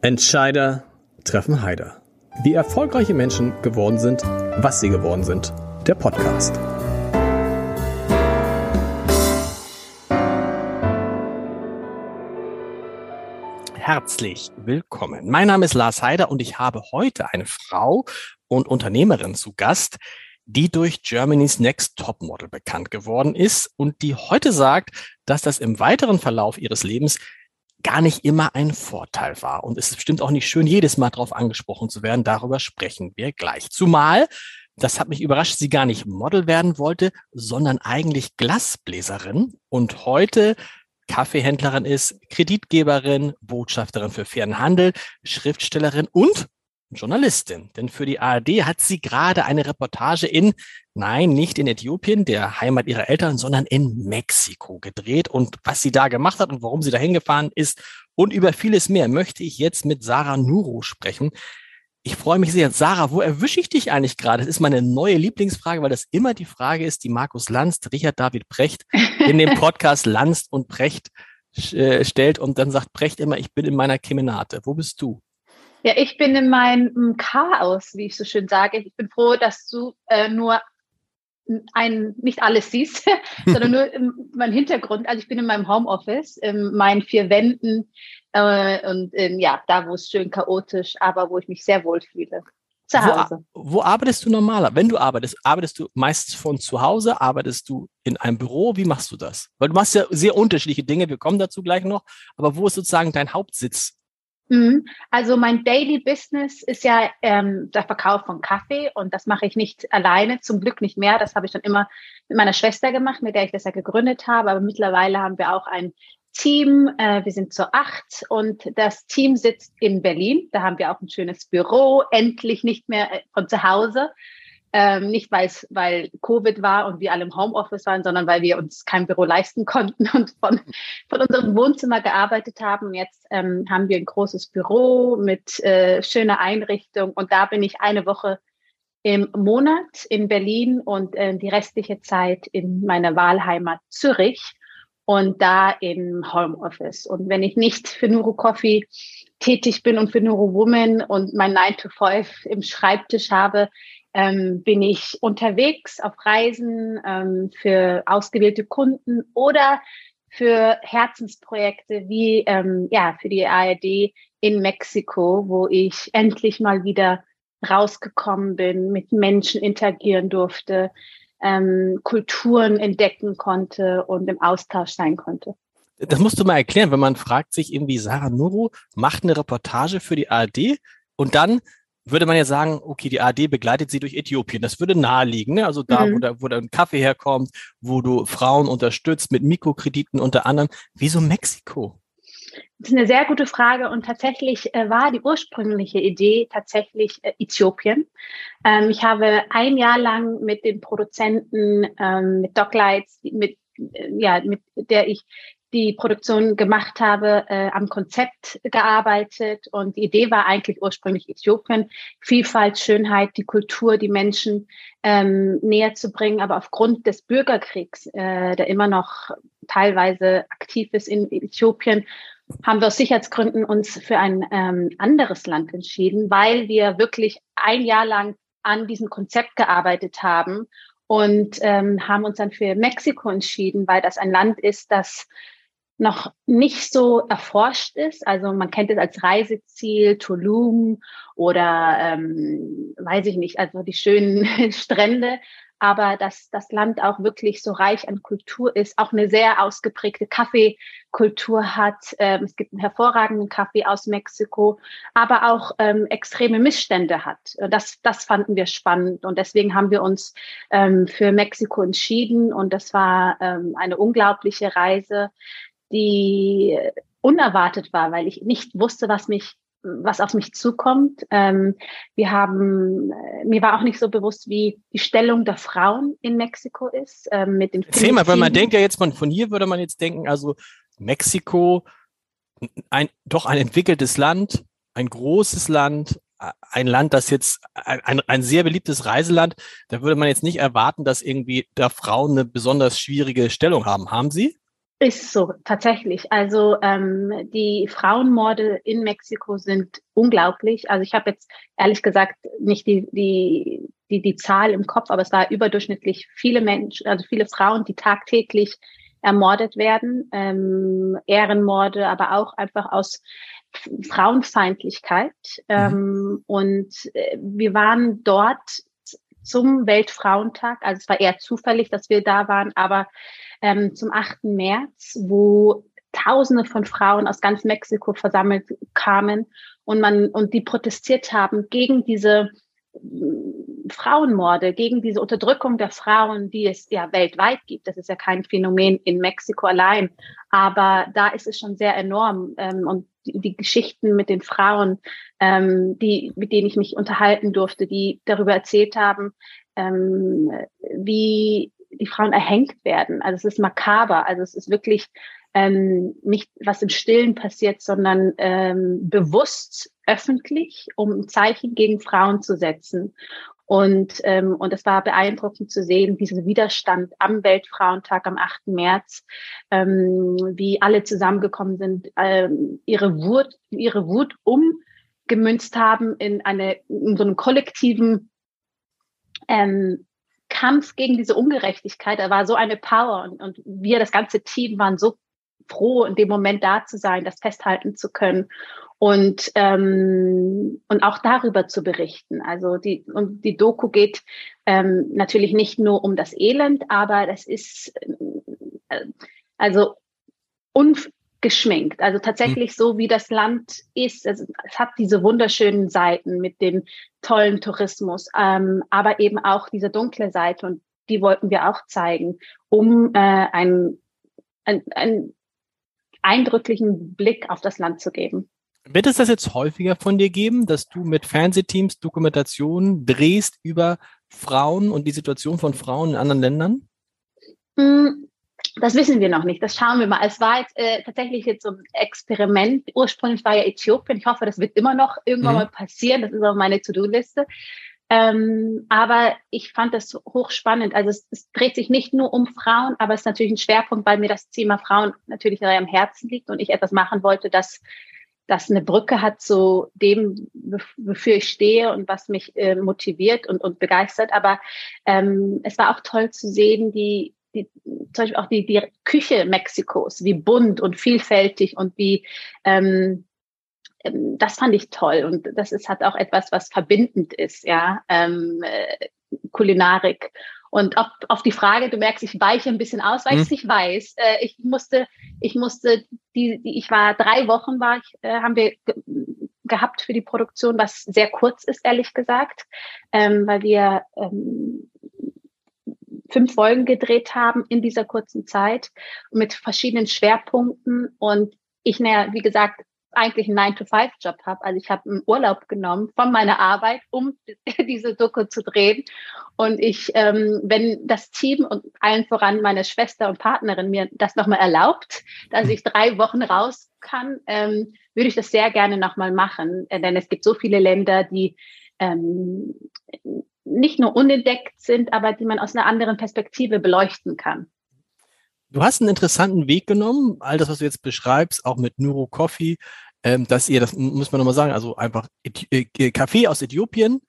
Entscheider treffen Heider. Wie erfolgreiche Menschen geworden sind, was sie geworden sind. Der Podcast. Herzlich willkommen. Mein Name ist Lars Heider und ich habe heute eine Frau und Unternehmerin zu Gast, die durch Germany's Next Topmodel bekannt geworden ist und die heute sagt, dass das im weiteren Verlauf ihres Lebens gar nicht immer ein Vorteil war. Und es ist bestimmt auch nicht schön, jedes Mal darauf angesprochen zu werden. Darüber sprechen wir gleich. Zumal, das hat mich überrascht, sie gar nicht Model werden wollte, sondern eigentlich Glasbläserin und heute Kaffeehändlerin ist, Kreditgeberin, Botschafterin für fairen Handel, Schriftstellerin und Journalistin. Denn für die ARD hat sie gerade eine Reportage in, nein, nicht in Äthiopien, der Heimat ihrer Eltern, sondern in Mexiko gedreht. Und was sie da gemacht hat und warum sie da hingefahren ist und über vieles mehr möchte ich jetzt mit Sarah Nuro sprechen. Ich freue mich sehr. Sarah, wo erwische ich dich eigentlich gerade? Das ist meine neue Lieblingsfrage, weil das immer die Frage ist, die Markus Lanz, Richard David Precht in dem Podcast Lanz und Precht äh, stellt und dann sagt Precht immer, ich bin in meiner Kemenate. Wo bist du? Ja, ich bin in meinem Chaos, wie ich so schön sage. Ich bin froh, dass du äh, nur ein, nicht alles siehst, sondern nur mein Hintergrund. Also ich bin in meinem Homeoffice, in meinen vier Wänden äh, und in, ja, da, wo es schön chaotisch, aber wo ich mich sehr wohl fühle. Zu Hause. Wo, wo arbeitest du normaler? Wenn du arbeitest, arbeitest du meistens von zu Hause? Arbeitest du in einem Büro? Wie machst du das? Weil du machst ja sehr unterschiedliche Dinge. Wir kommen dazu gleich noch. Aber wo ist sozusagen dein Hauptsitz. Also mein Daily Business ist ja ähm, der Verkauf von Kaffee und das mache ich nicht alleine, zum Glück nicht mehr. Das habe ich schon immer mit meiner Schwester gemacht, mit der ich das ja gegründet habe. Aber mittlerweile haben wir auch ein Team. Äh, wir sind zu acht und das Team sitzt in Berlin. Da haben wir auch ein schönes Büro, endlich nicht mehr äh, von zu Hause. Ähm, nicht weil Covid war und wir alle im Homeoffice waren, sondern weil wir uns kein Büro leisten konnten und von, von unserem Wohnzimmer gearbeitet haben. Jetzt ähm, haben wir ein großes Büro mit äh, schöner Einrichtung und da bin ich eine Woche im Monat in Berlin und äh, die restliche Zeit in meiner Wahlheimat Zürich und da im Homeoffice. Und wenn ich nicht für Nuro Coffee tätig bin und für Nuro Woman und mein 9 to 5 im Schreibtisch habe, ähm, bin ich unterwegs auf Reisen ähm, für ausgewählte Kunden oder für Herzensprojekte wie ähm, ja für die ARD in Mexiko, wo ich endlich mal wieder rausgekommen bin, mit Menschen interagieren durfte, ähm, Kulturen entdecken konnte und im Austausch sein konnte. Das musst du mal erklären, wenn man fragt sich irgendwie, Sarah Nuru macht eine Reportage für die ARD und dann würde man ja sagen, okay, die AD begleitet sie durch Äthiopien. Das würde naheliegen, ne? also da, mhm. wo, da, wo da ein Kaffee herkommt, wo du Frauen unterstützt mit Mikrokrediten unter anderem. Wieso Mexiko? Das ist eine sehr gute Frage und tatsächlich äh, war die ursprüngliche Idee tatsächlich äh, Äthiopien. Ähm, ich habe ein Jahr lang mit den Produzenten, ähm, mit Doglights, mit äh, ja, mit der ich die Produktion gemacht habe, äh, am Konzept gearbeitet und die Idee war eigentlich ursprünglich Äthiopien, Vielfalt, Schönheit, die Kultur, die Menschen ähm, näher zu bringen. Aber aufgrund des Bürgerkriegs, äh, der immer noch teilweise aktiv ist in Äthiopien, haben wir aus Sicherheitsgründen uns für ein ähm, anderes Land entschieden, weil wir wirklich ein Jahr lang an diesem Konzept gearbeitet haben und ähm, haben uns dann für Mexiko entschieden, weil das ein Land ist, das noch nicht so erforscht ist. Also man kennt es als Reiseziel, Tulum oder ähm, weiß ich nicht, also die schönen Strände. Aber dass das Land auch wirklich so reich an Kultur ist, auch eine sehr ausgeprägte Kaffeekultur hat. Ähm, es gibt einen hervorragenden Kaffee aus Mexiko, aber auch ähm, extreme Missstände hat. Das, das fanden wir spannend und deswegen haben wir uns ähm, für Mexiko entschieden und das war ähm, eine unglaubliche Reise die unerwartet war, weil ich nicht wusste, was mich was auf mich zukommt. Ähm, wir haben, äh, mir war auch nicht so bewusst, wie die Stellung der Frauen in Mexiko ist. Ähm, mit den Erzähl mal, weil man denkt ja jetzt, man, von hier würde man jetzt denken, also Mexiko, ein, doch ein entwickeltes Land, ein großes Land, ein Land, das jetzt ein, ein, ein sehr beliebtes Reiseland, da würde man jetzt nicht erwarten, dass irgendwie da Frauen eine besonders schwierige Stellung haben. Haben sie? Ist so, tatsächlich. Also ähm, die Frauenmorde in Mexiko sind unglaublich. Also ich habe jetzt ehrlich gesagt nicht die, die, die, die Zahl im Kopf, aber es war überdurchschnittlich viele Menschen, also viele Frauen, die tagtäglich ermordet werden. Ähm, Ehrenmorde, aber auch einfach aus Frauenfeindlichkeit. Mhm. Ähm, und äh, wir waren dort zum Weltfrauentag. Also es war eher zufällig, dass wir da waren, aber ähm, zum 8. März, wo Tausende von Frauen aus ganz Mexiko versammelt kamen und man und die protestiert haben gegen diese mm, Frauenmorde, gegen diese Unterdrückung der Frauen, die es ja weltweit gibt. Das ist ja kein Phänomen in Mexiko allein, aber da ist es schon sehr enorm. Ähm, und die, Geschichten mit den Frauen, ähm, die, mit denen ich mich unterhalten durfte, die darüber erzählt haben, ähm, wie die Frauen erhängt werden. Also es ist makaber. Also es ist wirklich ähm, nicht was im Stillen passiert, sondern ähm, bewusst öffentlich, um ein Zeichen gegen Frauen zu setzen. Und, ähm, und es war beeindruckend zu sehen, diesen Widerstand am Weltfrauentag am 8. März, ähm, wie alle zusammengekommen sind, ähm, ihre Wut, ihre Wut umgemünzt haben in eine, in so einem kollektiven ähm, Kampf gegen diese Ungerechtigkeit. Da war so eine Power und, und wir, das ganze Team, waren so froh, in dem Moment da zu sein, das festhalten zu können und ähm, und auch darüber zu berichten. Also die und die Doku geht ähm, natürlich nicht nur um das Elend, aber das ist äh, also unf geschminkt. Also tatsächlich so, wie das Land ist. Also es hat diese wunderschönen Seiten mit dem tollen Tourismus, ähm, aber eben auch diese dunkle Seite und die wollten wir auch zeigen, um äh, einen, einen, einen eindrücklichen Blick auf das Land zu geben. Wird es das jetzt häufiger von dir geben, dass du mit Fernsehteams Dokumentationen drehst über Frauen und die Situation von Frauen in anderen Ländern? Mm, das wissen wir noch nicht. Das schauen wir mal. Es war jetzt äh, tatsächlich jetzt so ein Experiment. Ursprünglich war ja Äthiopien. Ich hoffe, das wird immer noch irgendwann mhm. mal passieren. Das ist auf meine To-Do-Liste. Ähm, aber ich fand das hochspannend. Also es, es, dreht sich nicht nur um Frauen, aber es ist natürlich ein Schwerpunkt, weil mir das Thema Frauen natürlich sehr am Herzen liegt und ich etwas machen wollte, das, das eine Brücke hat zu dem, wofür ich stehe und was mich äh, motiviert und, und begeistert. Aber ähm, es war auch toll zu sehen, die die, zum Beispiel auch die, die Küche Mexikos, wie bunt und vielfältig und wie ähm, ähm, das fand ich toll und das ist hat auch etwas, was verbindend ist, ja, ähm, äh, Kulinarik. Und auf, auf die Frage, du merkst, ich weiche ein bisschen aus, weil hm. ich es nicht weiß. Äh, ich musste, ich musste, die, die, ich war drei Wochen war ich, äh, haben wir ge gehabt für die Produktion, was sehr kurz ist, ehrlich gesagt, ähm, weil wir ähm, fünf Folgen gedreht haben in dieser kurzen Zeit mit verschiedenen Schwerpunkten. Und ich, naja, wie gesagt, eigentlich einen 9-to-5-Job habe. Also ich habe einen Urlaub genommen von meiner Arbeit, um diese Doku zu drehen. Und ich, ähm, wenn das Team und allen voran meine Schwester und Partnerin mir das nochmal erlaubt, dass ich drei Wochen raus kann, ähm, würde ich das sehr gerne nochmal machen. Denn es gibt so viele Länder, die ähm, nicht nur unentdeckt sind, aber die man aus einer anderen Perspektive beleuchten kann. Du hast einen interessanten Weg genommen, all das, was du jetzt beschreibst, auch mit Neuro Coffee, ähm, dass ihr, das muss man nochmal sagen, also einfach äh, Kaffee aus Äthiopien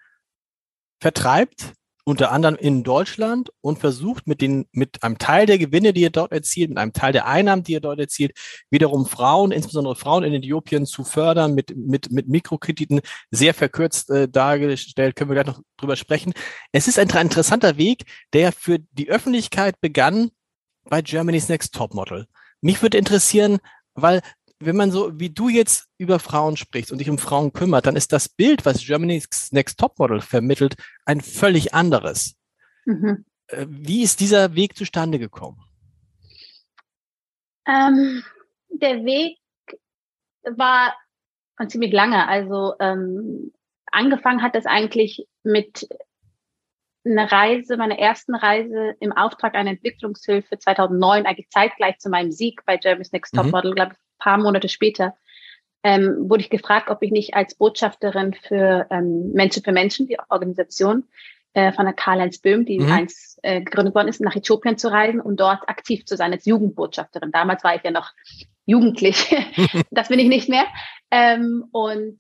vertreibt unter anderem in Deutschland und versucht mit den, mit einem Teil der Gewinne, die ihr dort erzielt, mit einem Teil der Einnahmen, die ihr dort erzielt, wiederum Frauen, insbesondere Frauen in Äthiopien zu fördern mit, mit, mit Mikrokrediten, sehr verkürzt äh, dargestellt, können wir gleich noch drüber sprechen. Es ist ein interessanter Weg, der für die Öffentlichkeit begann bei Germany's Next Topmodel. Mich würde interessieren, weil wenn man so wie du jetzt über Frauen sprichst und dich um Frauen kümmert, dann ist das Bild, was Germany's Next Topmodel vermittelt, ein völlig anderes. Mhm. Äh, wie ist dieser Weg zustande gekommen? Ähm, der Weg war ziemlich lange. Also ähm, angefangen hat es eigentlich mit einer Reise, meiner ersten Reise im Auftrag einer Entwicklungshilfe 2009, eigentlich zeitgleich zu meinem Sieg bei Germany's Next Top mhm. Model, mhm. glaube ich, paar Monate später, ähm, wurde ich gefragt, ob ich nicht als Botschafterin für ähm, Menschen für Menschen, die Organisation, äh, von der Karl-Heinz Böhm, die mhm. einst äh, gegründet worden ist, nach Äthiopien zu reisen und dort aktiv zu sein als Jugendbotschafterin. Damals war ich ja noch jugendlich. das bin ich nicht mehr. Ähm, und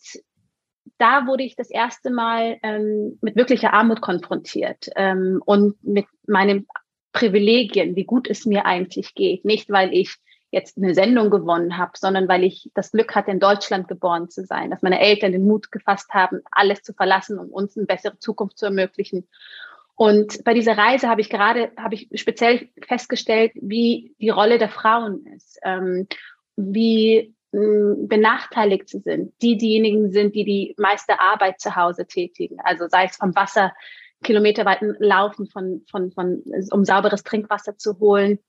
da wurde ich das erste Mal ähm, mit wirklicher Armut konfrontiert ähm, und mit meinen Privilegien, wie gut es mir eigentlich geht. Nicht, weil ich jetzt eine Sendung gewonnen habe, sondern weil ich das Glück hatte, in Deutschland geboren zu sein, dass meine Eltern den Mut gefasst haben, alles zu verlassen, um uns eine bessere Zukunft zu ermöglichen. Und bei dieser Reise habe ich gerade, habe ich speziell festgestellt, wie die Rolle der Frauen ist, ähm, wie hm, benachteiligt sie sind, die diejenigen sind, die die meiste Arbeit zu Hause tätigen. Also sei es vom Wasser, kilometerweiten Laufen von, von, von, um sauberes Trinkwasser zu holen,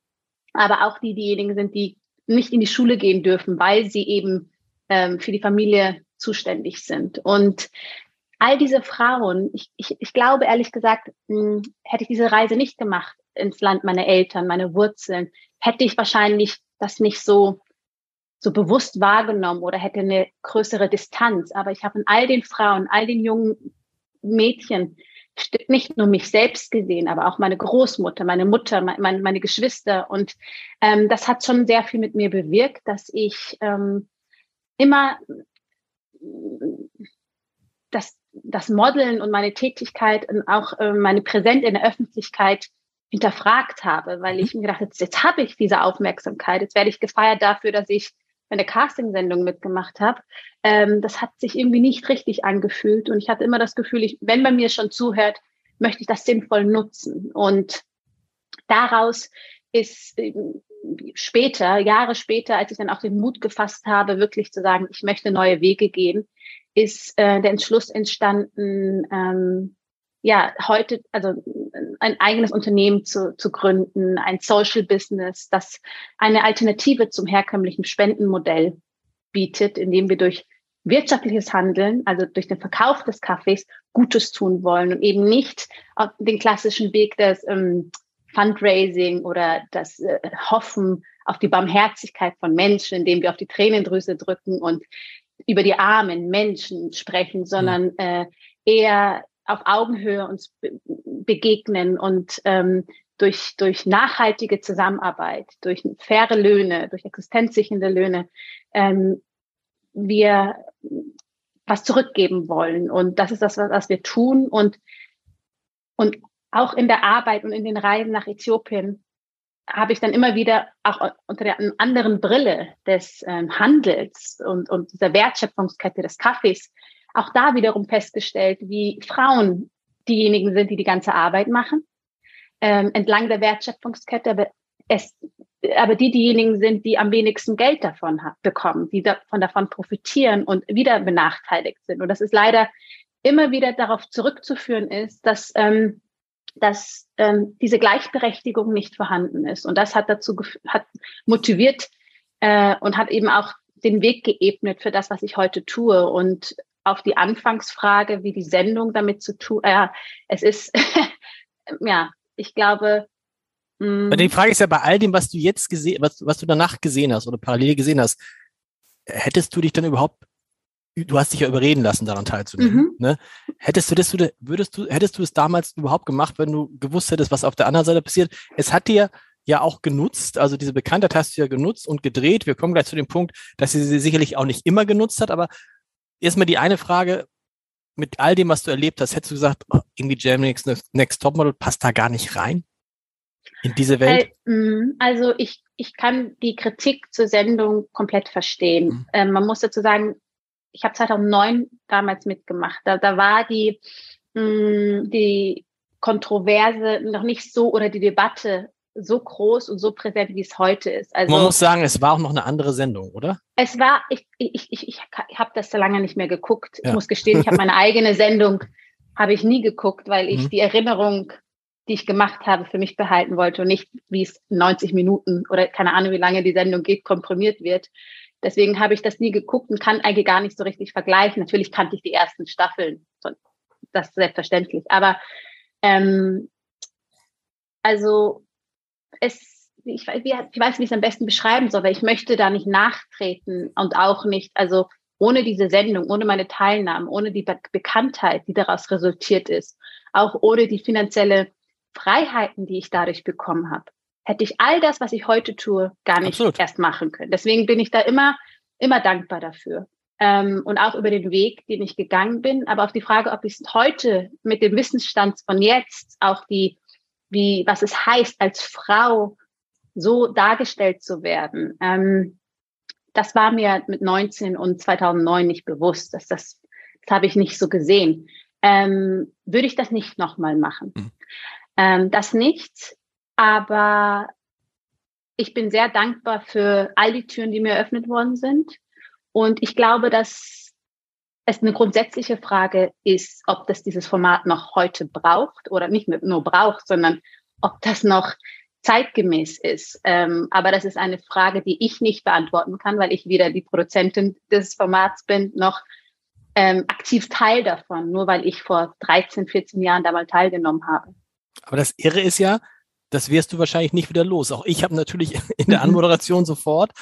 aber auch die diejenigen sind, die nicht in die Schule gehen dürfen, weil sie eben ähm, für die Familie zuständig sind. Und all diese Frauen, ich, ich, ich glaube ehrlich gesagt, mh, hm, hätte ich diese Reise nicht gemacht ins Land meiner Eltern, meine Wurzeln, hätte ich wahrscheinlich das nicht so so bewusst wahrgenommen oder hätte eine größere Distanz. Aber ich habe in all den Frauen, all den jungen Mädchen nicht nur mich selbst gesehen, aber auch meine Großmutter, meine Mutter, meine, meine Geschwister. Und ähm, das hat schon sehr viel mit mir bewirkt, dass ich ähm, immer das, das Modeln und meine Tätigkeit und auch äh, meine Präsenz in der Öffentlichkeit hinterfragt habe, weil mhm. ich mir gedacht habe, jetzt, jetzt habe ich diese Aufmerksamkeit, jetzt werde ich gefeiert dafür, dass ich bei Castingsendung mitgemacht habe, ähm, das hat sich irgendwie nicht richtig angefühlt. Und ich hatte immer das Gefühl, ich, wenn man mir schon zuhört, möchte ich das sinnvoll nutzen. Und daraus ist äh, später, Jahre später, als ich dann auch den Mut gefasst habe, wirklich zu sagen, ich möchte neue Wege gehen, ist äh, der Entschluss entstanden, ähm, ja, heute, also ein eigenes Unternehmen zu, zu gründen, ein Social Business, das eine Alternative zum herkömmlichen Spendenmodell bietet, indem wir durch wirtschaftliches Handeln, also durch den Verkauf des Kaffees, Gutes tun wollen und eben nicht auf den klassischen Weg des ähm, Fundraising oder das äh, Hoffen auf die Barmherzigkeit von Menschen, indem wir auf die Tränendrüse drücken und über die armen Menschen sprechen, sondern äh, eher auf Augenhöhe uns begegnen und ähm, durch, durch nachhaltige Zusammenarbeit, durch faire Löhne, durch existenzsichernde Löhne, ähm, wir was zurückgeben wollen. Und das ist das, was wir tun. Und, und auch in der Arbeit und in den Reisen nach Äthiopien habe ich dann immer wieder auch unter der anderen Brille des ähm, Handels und, und dieser Wertschöpfungskette des Kaffees auch da wiederum festgestellt, wie Frauen diejenigen sind, die die ganze Arbeit machen, ähm, entlang der Wertschöpfungskette, aber, es, aber die diejenigen sind, die am wenigsten Geld davon bekommen, die davon, davon profitieren und wieder benachteiligt sind. Und das ist leider immer wieder darauf zurückzuführen ist, dass, ähm, dass ähm, diese Gleichberechtigung nicht vorhanden ist. Und das hat dazu hat motiviert äh, und hat eben auch den Weg geebnet für das, was ich heute tue. Und auf die Anfangsfrage, wie die Sendung damit zu tun, ja, äh, es ist, ja, ich glaube. Mh, die Frage ist ja bei all dem, was du jetzt gesehen, was, was du danach gesehen hast oder parallel gesehen hast, hättest du dich dann überhaupt, du hast dich ja überreden lassen, daran teilzunehmen, mhm. ne? Hättest du das, würdest du, hättest du es damals überhaupt gemacht, wenn du gewusst hättest, was auf der anderen Seite passiert? Es hat dir ja auch genutzt, also diese Bekanntheit hast du ja genutzt und gedreht. Wir kommen gleich zu dem Punkt, dass sie sie sicherlich auch nicht immer genutzt hat, aber erstmal die eine Frage, mit all dem, was du erlebt hast, hättest du gesagt, oh, irgendwie Germany's Next Topmodel passt da gar nicht rein in diese Welt? Mm, also ich, ich kann die Kritik zur Sendung komplett verstehen. Mhm. Ähm, man muss dazu sagen, ich habe 2009 damals mitgemacht. Da, da war die, mh, mm, die Kontroverse noch nicht so oder die Debatte so groß und so präsent, wie es heute ist. Also, Man muss sagen, es war auch noch eine andere Sendung, oder? Es war, ich, ich, ich, ich habe das so lange nicht mehr geguckt. Ja. Ich muss gestehen, ich habe meine eigene Sendung, habe ich nie geguckt, weil ich mhm. die Erinnerung, die ich gemacht habe, für mich behalten wollte und nicht, wie es 90 Minuten oder keine Ahnung, wie lange die Sendung geht, komprimiert wird. Deswegen habe ich das nie geguckt und kann eigentlich gar nicht so richtig vergleichen. Natürlich kannte ich die ersten Staffeln, das ist selbstverständlich. Aber ähm, also es, ich, ich weiß, wie ich es am besten beschreiben soll, weil ich möchte da nicht nachtreten und auch nicht, also ohne diese Sendung, ohne meine Teilnahme, ohne die Be Bekanntheit, die daraus resultiert ist, auch ohne die finanzielle Freiheiten, die ich dadurch bekommen habe, hätte ich all das, was ich heute tue, gar nicht Absolut. erst machen können. Deswegen bin ich da immer, immer dankbar dafür. Ähm, und auch über den Weg, den ich gegangen bin. Aber auf die Frage, ob ich es heute mit dem Wissensstand von jetzt, auch die, wie, was es heißt, als Frau so dargestellt zu werden, ähm, das war mir mit 19 und 2009 nicht bewusst. Dass das, das habe ich nicht so gesehen. Ähm, würde ich das nicht nochmal machen. Mhm. Ähm, das nicht, aber ich bin sehr dankbar für all die Türen, die mir eröffnet worden sind. Und ich glaube, dass es eine grundsätzliche Frage ist, ob das dieses Format noch heute braucht oder nicht nur braucht, sondern ob das noch zeitgemäß ist. Ähm, aber das ist eine Frage, die ich nicht beantworten kann, weil ich weder die Produzentin des Formats bin, noch ähm, aktiv Teil davon, nur weil ich vor 13, 14 Jahren da mal teilgenommen habe. Aber das Irre ist ja, das wirst du wahrscheinlich nicht wieder los. Auch ich habe natürlich in der mhm. Anmoderation sofort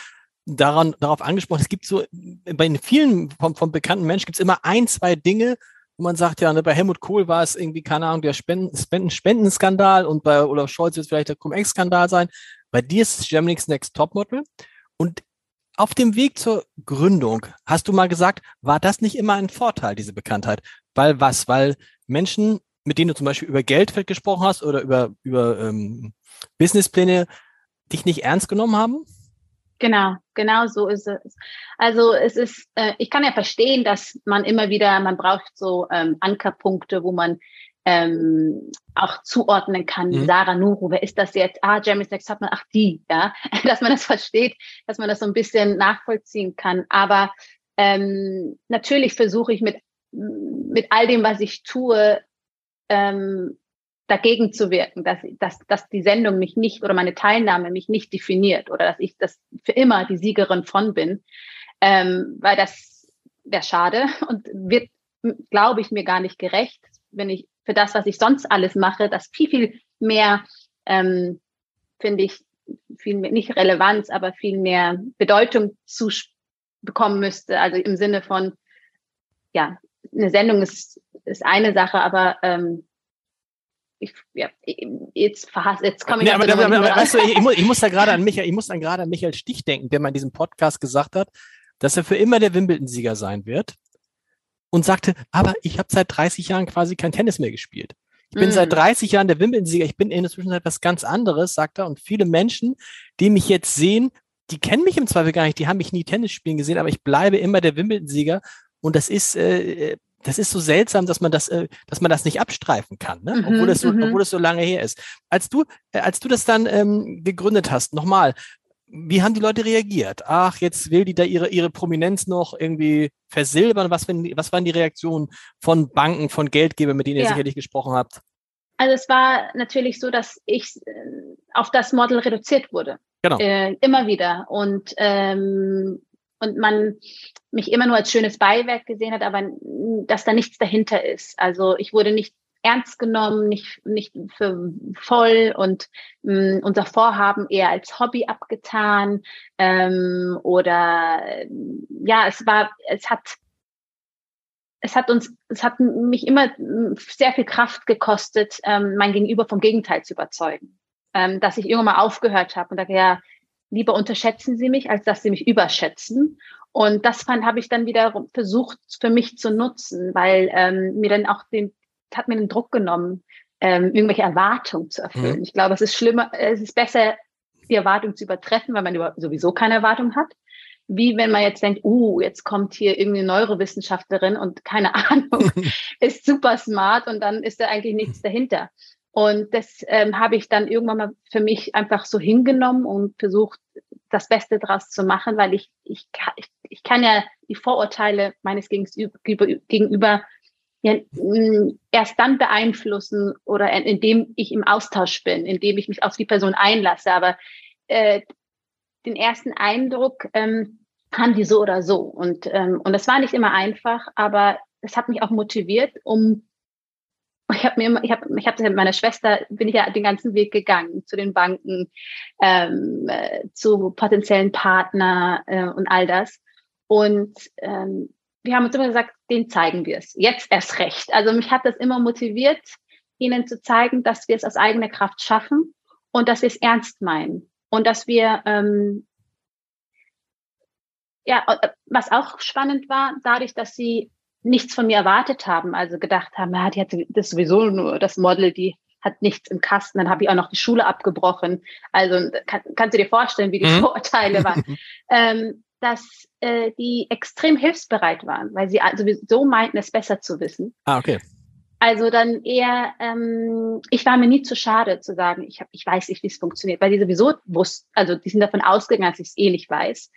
daran, darauf angesprochen, es gibt so, bei vielen vom, vom bekannten Menschen gibt es immer ein, zwei Dinge, wo man sagt, ja, ne, bei Helmut Kohl war es irgendwie, keine Ahnung, der Spenden, Spenden, Spendenskandal und bei Olaf Scholz wird es vielleicht der Cum-Ex-Skandal sein. Bei dir ist es Germany's Next Topmodel. Und auf dem Weg zur Gründung hast du mal gesagt, war das nicht immer ein Vorteil, diese Bekanntheit? Weil was? Weil Menschen mit denen du zum Beispiel über Geld gesprochen hast oder über, über ähm, Businesspläne, dich nicht ernst genommen haben? Genau, genau so ist es. Also es ist, äh, ich kann ja verstehen, dass man immer wieder, man braucht so ähm, Ankerpunkte, wo man ähm, auch zuordnen kann. Mhm. Sarah Nuru, wer ist das jetzt? Ah, Jeremy Sex hat man, ach die, ja, dass man das versteht, dass man das so ein bisschen nachvollziehen kann. Aber ähm, natürlich versuche ich mit mit all dem, was ich tue, ähm, dagegen zu wirken, dass, dass, dass die Sendung mich nicht oder meine Teilnahme mich nicht definiert oder dass ich das für immer die Siegerin von bin, ähm, weil das wäre schade und wird, glaube ich, mir gar nicht gerecht, wenn ich für das, was ich sonst alles mache, das viel, viel mehr, ähm, finde ich, viel mehr, nicht Relevanz, aber viel mehr Bedeutung zu bekommen müsste. Also im Sinne von, ja, eine Sendung ist, ist eine Sache, aber ähm, ich, ja, jetzt verhasst, jetzt komme ich. Nee, aber, aber, aber, weißt du, ich, muss, ich muss da gerade an Michael, ich muss dann gerade an Michael Stich denken, der mal in diesem Podcast gesagt hat, dass er für immer der Wimbledon-Sieger sein wird und sagte, aber ich habe seit 30 Jahren quasi kein Tennis mehr gespielt. Ich bin mm. seit 30 Jahren der Wimbledon-Sieger. Ich bin in der Zwischenzeit was ganz anderes, sagt er. Und viele Menschen, die mich jetzt sehen, die kennen mich im Zweifel gar nicht. Die haben mich nie Tennis spielen gesehen, aber ich bleibe immer der Wimbledon-Sieger. Und das ist, äh, das ist so seltsam, dass man das, äh, dass man das nicht abstreifen kann, ne? obwohl, mhm, es so, mhm. obwohl es so lange her ist. Als du, äh, als du das dann ähm, gegründet hast, nochmal, wie haben die Leute reagiert? Ach, jetzt will die da ihre, ihre Prominenz noch irgendwie versilbern. Was, wenn, was waren die Reaktionen von Banken, von Geldgebern, mit denen ihr ja. sicherlich gesprochen habt? Also es war natürlich so, dass ich äh, auf das Model reduziert wurde. Genau. Äh, immer wieder. Und ähm, und man mich immer nur als schönes Beiwerk gesehen hat, aber dass da nichts dahinter ist. Also ich wurde nicht ernst genommen, nicht, nicht für voll und mh, mm, unser Vorhaben eher als Hobby abgetan ähm, oder ja, es war, es hat es hat uns, es hat mich immer sehr viel Kraft gekostet, ähm, mein Gegenüber vom Gegenteil zu überzeugen. Ähm, dass ich irgendwann mal aufgehört habe und dachte, ja, lieber unterschätzen Sie mich, als dass Sie mich überschätzen. Und das fand, habe ich dann wieder versucht für mich zu nutzen, weil ähm, mir dann auch den, hat mir den Druck genommen, ähm, irgendwelche Erwartungen zu erfüllen. Mhm. Ich glaube, es ist schlimmer, es ist besser, die Erwartung zu übertreffen, weil man sowieso keine Erwartung hat. Wie wenn man jetzt denkt, uh, jetzt kommt hier irgendeine Neurowissenschaftlerin und keine Ahnung, ist super smart und dann ist da eigentlich nichts dahinter. Und das ähm, habe ich dann irgendwann mal für mich einfach so hingenommen und versucht, das Beste daraus zu machen, weil ich, ich, ich, ich kann ja die Vorurteile meines Gegenüber ja, mm, erst dann beeinflussen oder indem ich im Austausch bin, indem ich mich auf die Person einlasse. Aber äh, den ersten Eindruck ähm, haben die so oder so. Und, ähm, und das war nicht immer einfach, aber es hat mich auch motiviert, um ich habe mir immer, ich habe ich hab mit meiner Schwester, bin ich ja den ganzen Weg gegangen zu den Banken, ähm, äh, zu potenziellen Partner äh, und all das. Und ähm, wir haben uns immer gesagt, den zeigen wir es. Jetzt erst recht. Also mich hat das immer motiviert, ihnen zu zeigen, dass wir es aus eigener Kraft schaffen und dass wir es ernst meinen. Und dass wir, ähm, ja, äh, was auch spannend war, dadurch, dass sie nichts von mir erwartet haben, also gedacht haben, ja, die hat das sowieso nur das Model, die hat nichts im Kasten, dann habe ich auch noch die Schule abgebrochen. Also kann, kannst du dir vorstellen, wie die mhm. Vorurteile waren. ähm, dass äh, die extrem hilfsbereit waren, weil sie sowieso meinten, es besser zu wissen. Ah, okay. Also dann eher, ähm, ich war mir nie zu schade zu sagen, ich, hab, ich weiß nicht, wie es funktioniert, weil die sowieso wussten, also die sind davon ausgegangen, dass ich es eh nicht weiß.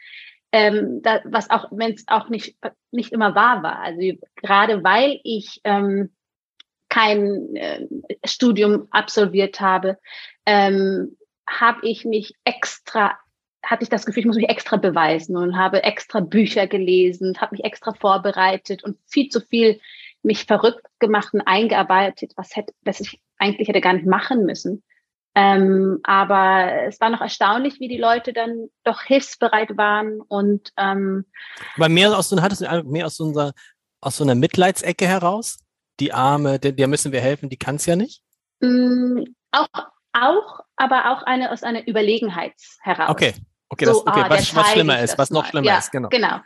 Ähm, da, was auch, wenn es auch nicht, nicht immer wahr war. Also gerade weil ich ähm, kein äh, Studium absolviert habe, ähm, habe ich mich extra hatte ich das Gefühl, ich muss mich extra beweisen und habe extra Bücher gelesen, habe mich extra vorbereitet und viel zu viel mich verrückt gemacht und eingearbeitet, was hätte, was ich eigentlich hätte gar nicht machen müssen. Ähm, aber es war noch erstaunlich, wie die Leute dann doch hilfsbereit waren und ähm, aber mehr aus so hattest du mehr aus so einer aus so einer Mitleidsecke heraus? Die Arme, der, der müssen wir helfen, die kann es ja nicht? Mm, auch, auch, aber auch eine aus einer Überlegenheit heraus. Okay, okay, das, okay ah, was, was schlimmer ist, was noch schlimmer ja, ist, genau. Genau.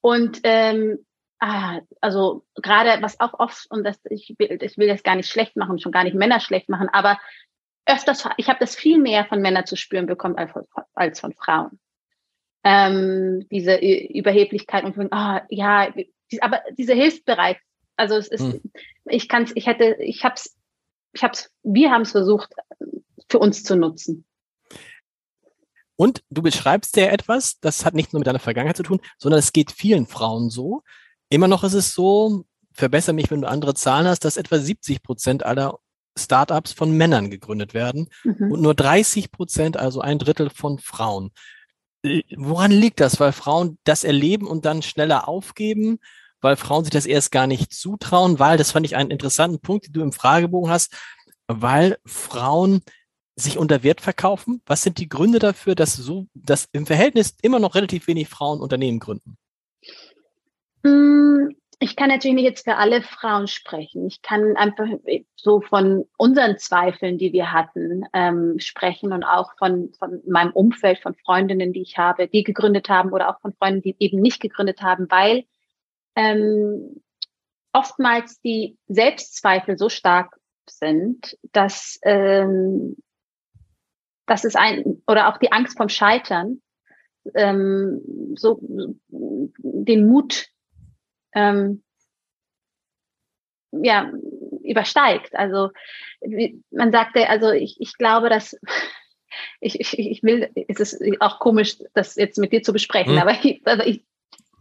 Und ähm, ah, also gerade was auch oft, und das, ich, will, ich will das gar nicht schlecht machen, schon gar nicht Männer schlecht machen, aber öfters, ich habe das viel mehr von Männern zu spüren bekommen als, als von Frauen. Ähm, diese Überheblichkeit und von, ah, ja, aber diese Hilfsbereit, also es ist, hm. ich kann ich hätte, ich hab's, ich hab's, wir haben es versucht, für uns zu nutzen. Und du beschreibst ja etwas, das hat nicht nur mit deiner Vergangenheit zu tun, sondern es geht vielen Frauen so, Immer noch ist es so, verbessere mich, wenn du andere Zahlen hast, dass etwa 70 Prozent aller Startups von Männern gegründet werden mhm. und nur 30 Prozent, also ein Drittel von Frauen. Äh, woran liegt das? Weil Frauen das erleben und dann schneller aufgeben, weil Frauen sich das erst gar nicht zutrauen, weil, das fand ich einen interessanten Punkt, den du im Fragebogen hast, weil Frauen sich unter Wert verkaufen. Was sind die Gründe dafür, dass so, dass im Verhältnis immer noch relativ wenig Frauen Unternehmen gründen? Hm, ich kann natürlich nicht jetzt für alle Frauen sprechen. Ich kann einfach so von unseren Zweifeln, die wir hatten, ähm, sprechen und auch von, von meinem Umfeld, von Freundinnen, die ich habe, die gegründet haben oder auch von Freunden, die eben nicht gegründet haben, weil ähm, oftmals die Selbstzweifel so stark sind, dass, ähm, dass es ein, oder auch die Angst vom Scheitern, ähm, so den Mut ähm, ja, übersteigt. Also man sagte, also ich, ich glaube, dass ich, ich, ich will, es ist auch komisch, das jetzt mit dir zu besprechen, hm. aber, ich, also ich,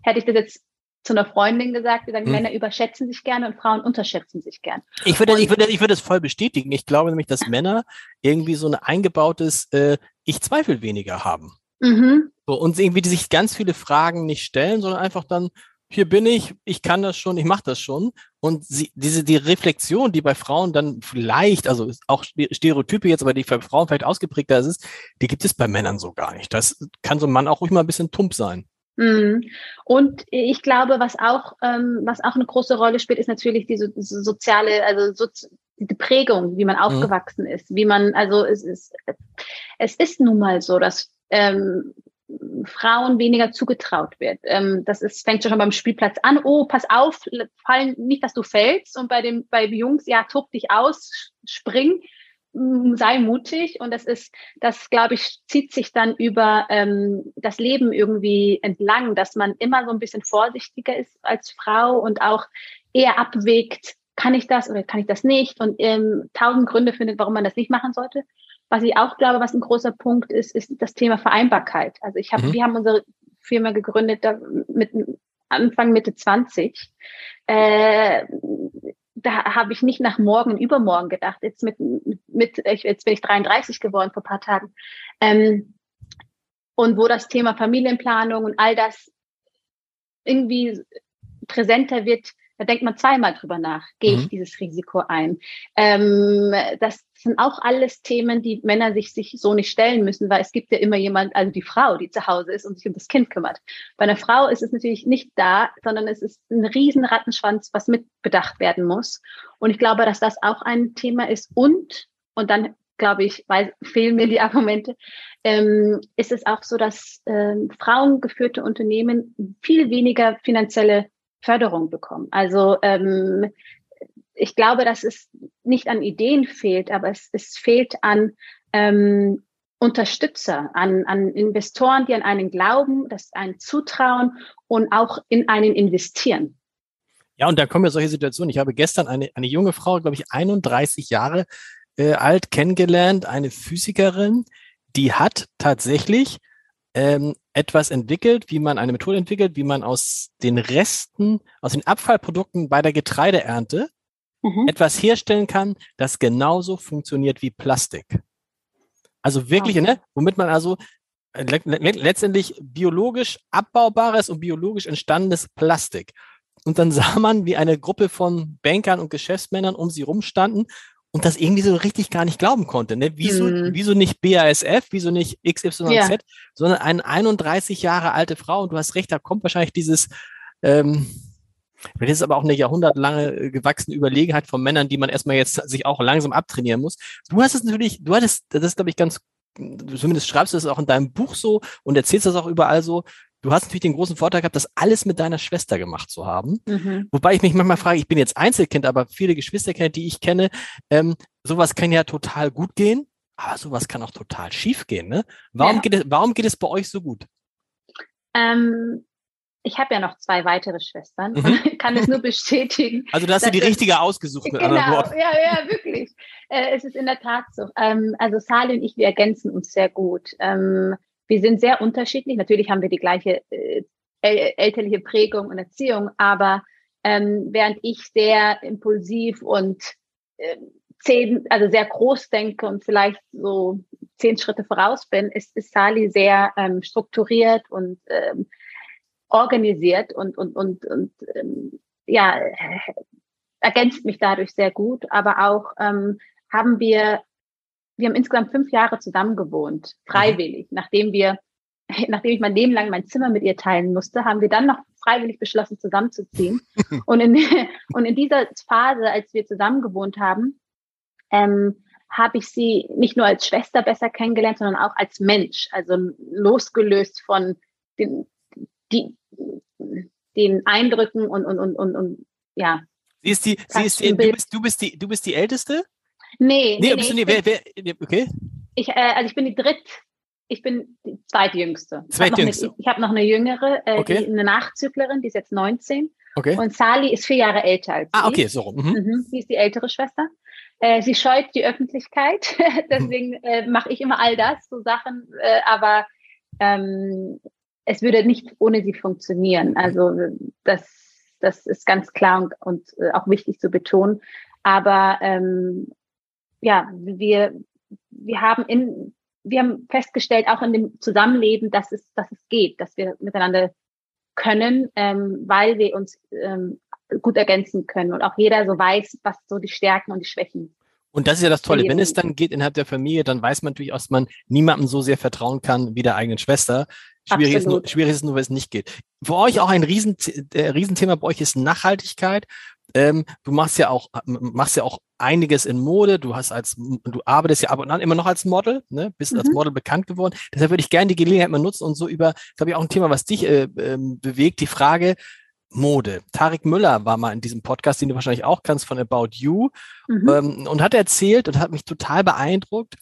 hätte ich das jetzt zu einer Freundin gesagt, die sagen, hm. Männer überschätzen sich gerne und Frauen unterschätzen sich gern. Ich würde, ich würde, ich würde es voll bestätigen. Ich glaube nämlich, dass Männer irgendwie so ein eingebautes, äh, ich zweifel weniger haben. Mhm. So, und irgendwie die sich ganz viele Fragen nicht stellen, sondern einfach dann, hier bin ich, ich kann das schon, ich mache das schon. Und sie, diese die Reflexion, die bei Frauen dann vielleicht, also auch Stereotype jetzt, aber die für Frauen vielleicht ausgeprägter ist, die gibt es bei Männern so gar nicht. Das kann so ein Mann auch ruhig mal ein bisschen tump sein. Mhm. Und ich glaube, was auch, ähm, was auch eine große Rolle spielt, ist natürlich diese, soziale, also so, die Prägung, wie man mhm. aufgewachsen mhm. ist, wie man, also es ist, es ist nun mal so, dass ähm, Frauen weniger zugetraut wird. Ähm, das ist, fängt schon beim Spielplatz an. Oh, pass auf, fallen nicht, dass du fällst. Und bei dem, bei Jungs, ja, tob dich aus, spring, mm, sei mutig. Und das ist, das glaube ich, zieht sich dann über ähm, das Leben irgendwie entlang, dass man immer so ein bisschen vorsichtiger ist als Frau und auch eher abwägt, kann ich das oder kann ich das nicht? Und ähm, tausend Gründe findet, warum man das nicht machen sollte. Was ich auch glaube, was ein großer Punkt ist, ist das Thema Vereinbarkeit. Also ich habe, mhm. wir haben unsere Firma gegründet da mit Anfang Mitte 20. Äh, da habe ich nicht nach morgen, übermorgen gedacht. Jetzt mit, mit jetzt bin ich 33 geworden vor paar Tagen. Ähm, und wo das Thema Familienplanung und all das irgendwie präsenter wird, Da denkt man zweimal drüber nach, gehe ich mhm. dieses Risiko ein. Ähm, das sind auch alles Themen, die Männer sich, sich so nicht stellen müssen, weil es gibt ja immer jemand, also die Frau, die zu Hause ist und sich um das Kind kümmert. Bei einer Frau ist es natürlich nicht da, sondern es ist ein riesen Rattenschwanz, was mitbedacht werden muss. Und ich glaube, dass das auch ein Thema ist. Und, und dann glaube ich, weil fehlen mir die Argumente, ähm, ist es auch so, dass äh, frauengeführte Unternehmen viel weniger finanzielle Förderung bekommen. Also ähm, ich glaube, dass es nicht an Ideen fehlt, aber es, es fehlt an ähm, Unterstützer, an, an Investoren, die an einen glauben, das einen zutrauen und auch in einen investieren. Ja, und da kommen ja solche Situationen. Ich habe gestern eine, eine junge Frau, glaube ich, 31 Jahre äh, alt kennengelernt, eine Physikerin, die hat tatsächlich ähm, etwas entwickelt, wie man eine Methode entwickelt, wie man aus den Resten, aus den Abfallprodukten bei der Getreideernte mhm. etwas herstellen kann, das genauso funktioniert wie Plastik. Also wirklich, okay. ne, womit man also äh, letztendlich biologisch abbaubares und biologisch entstandenes Plastik. Und dann sah man, wie eine Gruppe von Bankern und Geschäftsmännern um sie rumstanden und das irgendwie so richtig gar nicht glauben konnte. Ne? Wieso, mhm. wieso nicht BASF, wieso nicht XYZ, ja. sondern eine 31 Jahre alte Frau. Und du hast recht, da kommt wahrscheinlich dieses, ähm, das ist aber auch eine jahrhundertlange äh, gewachsene Überlegenheit von Männern, die man erstmal jetzt sich auch langsam abtrainieren muss. Du hast es natürlich, du hattest, das ist, glaube ich, ganz, zumindest schreibst du das auch in deinem Buch so und erzählst das auch überall so. Du hast natürlich den großen Vorteil gehabt, das alles mit deiner Schwester gemacht zu haben. Mhm. Wobei ich mich manchmal frage, ich bin jetzt Einzelkind, aber viele Geschwisterkinder, die ich kenne, ähm, sowas kann ja total gut gehen, aber sowas kann auch total schief gehen. Ne? Warum, ja. geht es, warum geht es bei euch so gut? Ähm, ich habe ja noch zwei weitere Schwestern mhm. und kann es nur bestätigen. Also du hast dir die richtige ausgesucht mit genau, anderen Worten. Ja, ja, wirklich. Äh, es ist in der Tat so. Ähm, also Sali und ich, wir ergänzen uns sehr gut. Ähm, wir sind sehr unterschiedlich. Natürlich haben wir die gleiche äh, elterliche Prägung und Erziehung, aber ähm, während ich sehr impulsiv und äh, zehn, also sehr groß denke und vielleicht so zehn Schritte voraus bin, ist, ist Sali sehr ähm, strukturiert und ähm, organisiert und, und, und, und ähm, ja, ergänzt mich dadurch sehr gut. Aber auch ähm, haben wir wir haben insgesamt fünf Jahre zusammen gewohnt, freiwillig. Mhm. Nachdem wir, nachdem ich mein Leben lang mein Zimmer mit ihr teilen musste, haben wir dann noch freiwillig beschlossen, zusammenzuziehen. und, in, und in dieser Phase, als wir zusammen gewohnt haben, ähm, habe ich sie nicht nur als Schwester besser kennengelernt, sondern auch als Mensch. Also losgelöst von den, die, den Eindrücken und, und, und, und, und ja. Sie ist die, sie ist die, du bist, du bist die, du bist die Älteste? Nee, nee, nee, bist nee, du wer, wer, okay. Ich, äh, also ich bin die dritt, ich bin die zweitjüngste. Zweitjüngste. Ich habe noch, hab noch, eine jüngere, äh, okay. die, eine Nachzüglerin, die ist jetzt 19. Okay. Und Sali ist vier Jahre älter als ah, ich. Ah, okay, so. Mhm. Mhm, sie ist die ältere Schwester. Äh, sie scheut die Öffentlichkeit, deswegen äh, mache ich immer all das, so Sachen, äh, aber ähm, es würde nicht ohne sie funktionieren. Also das, das ist ganz klar und, und äh, auch wichtig zu betonen. Aber ähm, ja, wir, wir haben in, wir haben festgestellt, auch in dem Zusammenleben, dass es, dass es geht, dass wir miteinander können, ähm, weil wir uns ähm, gut ergänzen können und auch jeder so weiß, was so die Stärken und die Schwächen und das ist ja das Tolle. Wenn es dann geht innerhalb der Familie, dann weiß man natürlich, dass man niemandem so sehr vertrauen kann wie der eigenen Schwester. Schwierig ist, nur, schwierig ist nur, wenn es nicht geht. Für euch auch ein Riesen, äh, Riesenthema bei euch ist Nachhaltigkeit. Ähm, du machst ja auch, machst ja auch einiges in Mode. Du hast als, du arbeitest ja ab und an immer noch als Model, ne? bist mhm. als Model bekannt geworden. Deshalb würde ich gerne die Gelegenheit mal nutzen und so über, glaube ich, auch ein Thema, was dich äh, äh, bewegt, die Frage, Mode. Tarek Müller war mal in diesem Podcast, den du wahrscheinlich auch kannst, von About You, mhm. ähm, und hat erzählt und hat mich total beeindruckt,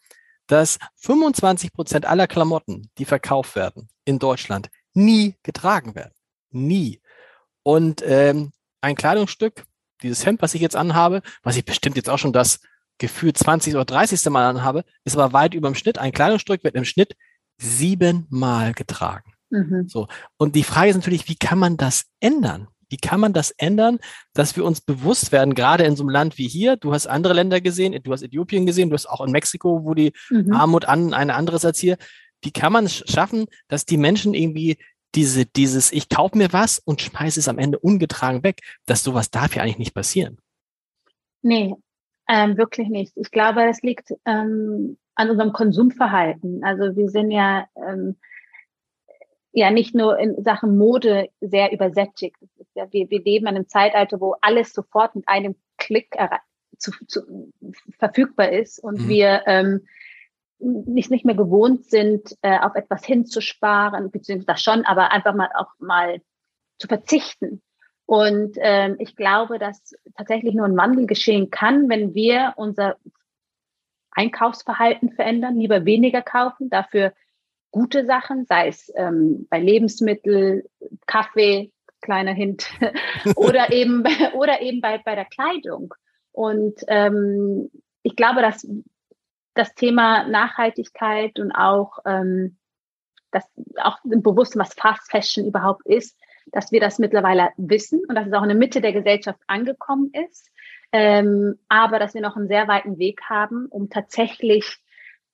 dass 25 Prozent aller Klamotten, die verkauft werden in Deutschland, nie getragen werden. Nie. Und ähm, ein Kleidungsstück dieses Hemd, was ich jetzt anhabe, was ich bestimmt jetzt auch schon das Gefühl 20 oder 30. Mal anhabe, ist aber weit über dem Schnitt. Ein Kleidungsstück wird im Schnitt siebenmal getragen. Mhm. So. Und die Frage ist natürlich, wie kann man das ändern? Wie kann man das ändern, dass wir uns bewusst werden, gerade in so einem Land wie hier, du hast andere Länder gesehen, du hast Äthiopien gesehen, du hast auch in Mexiko, wo die mhm. Armut an eine andere ist als hier. Wie kann man es schaffen, dass die Menschen irgendwie diese, dieses, ich kaufe mir was und schmeiße es am Ende ungetragen weg, dass sowas darf ja eigentlich nicht passieren. Nee, ähm, wirklich nicht. Ich glaube, es liegt ähm, an unserem Konsumverhalten. Also wir sind ja ähm, ja nicht nur in Sachen Mode sehr übersättigt. Ja, wir, wir leben in einem Zeitalter, wo alles sofort mit einem Klick zu, zu, verfügbar ist und mhm. wir ähm, nicht, nicht mehr gewohnt sind, äh, auf etwas hinzusparen, beziehungsweise das schon, aber einfach mal auch mal zu verzichten. Und ähm, ich glaube, dass tatsächlich nur ein Wandel geschehen kann, wenn wir unser Einkaufsverhalten verändern, lieber weniger kaufen, dafür gute Sachen, sei es ähm, bei Lebensmittel, Kaffee, kleiner Hint, oder eben oder eben bei bei der Kleidung. Und ähm, ich glaube, dass das Thema Nachhaltigkeit und auch ähm, das auch bewusst, was Fast Fashion überhaupt ist, dass wir das mittlerweile wissen und dass es auch in der Mitte der Gesellschaft angekommen ist, ähm, aber dass wir noch einen sehr weiten Weg haben, um tatsächlich